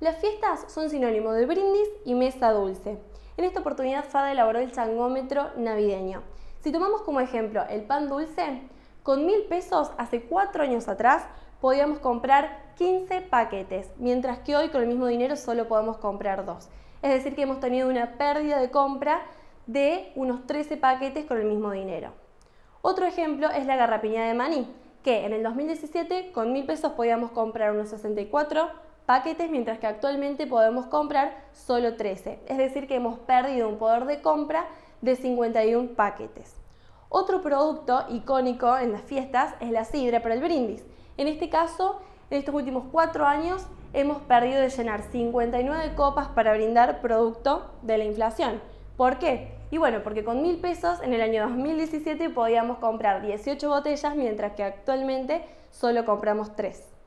Las fiestas son sinónimo de brindis y mesa dulce. En esta oportunidad FADA elaboró el changómetro navideño. Si tomamos como ejemplo el pan dulce, con mil pesos hace cuatro años atrás podíamos comprar 15 paquetes, mientras que hoy con el mismo dinero solo podemos comprar dos. Es decir, que hemos tenido una pérdida de compra de unos 13 paquetes con el mismo dinero. Otro ejemplo es la garrapiña de maní, que en el 2017 con mil pesos podíamos comprar unos 64 paquetes, mientras que actualmente podemos comprar solo 13. Es decir, que hemos perdido un poder de compra de 51 paquetes. Otro producto icónico en las fiestas es la sidra para el brindis. En este caso, en estos últimos cuatro años hemos perdido de llenar 59 copas para brindar producto de la inflación. ¿Por qué? Y bueno, porque con mil pesos en el año 2017 podíamos comprar 18 botellas, mientras que actualmente solo compramos 3.